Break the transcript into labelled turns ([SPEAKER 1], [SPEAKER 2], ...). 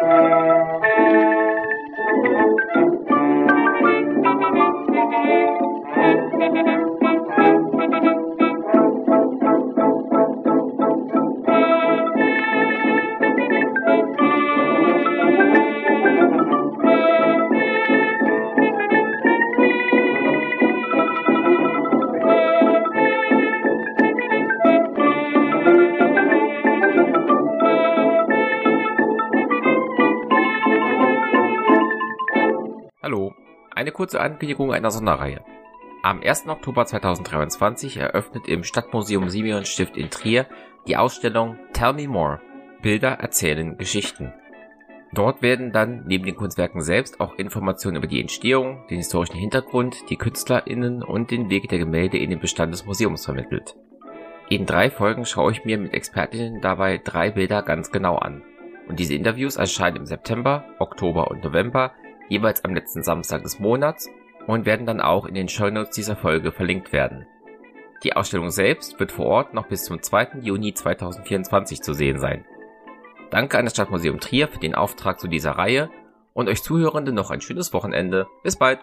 [SPEAKER 1] Música Hallo, eine kurze Ankündigung einer Sonderreihe. Am 1. Oktober 2023 eröffnet im Stadtmuseum Simeon Stift in Trier die Ausstellung Tell Me More. Bilder erzählen Geschichten. Dort werden dann neben den Kunstwerken selbst auch Informationen über die Entstehung, den historischen Hintergrund, die KünstlerInnen und den Weg der Gemälde in den Bestand des Museums vermittelt. In drei Folgen schaue ich mir mit Expertinnen dabei drei Bilder ganz genau an. Und diese Interviews erscheinen im September, Oktober und November jeweils am letzten Samstag des Monats und werden dann auch in den Shownotes dieser Folge verlinkt werden. Die Ausstellung selbst wird vor Ort noch bis zum 2. Juni 2024 zu sehen sein. Danke an das Stadtmuseum Trier für den Auftrag zu dieser Reihe und euch Zuhörende noch ein schönes Wochenende. Bis bald!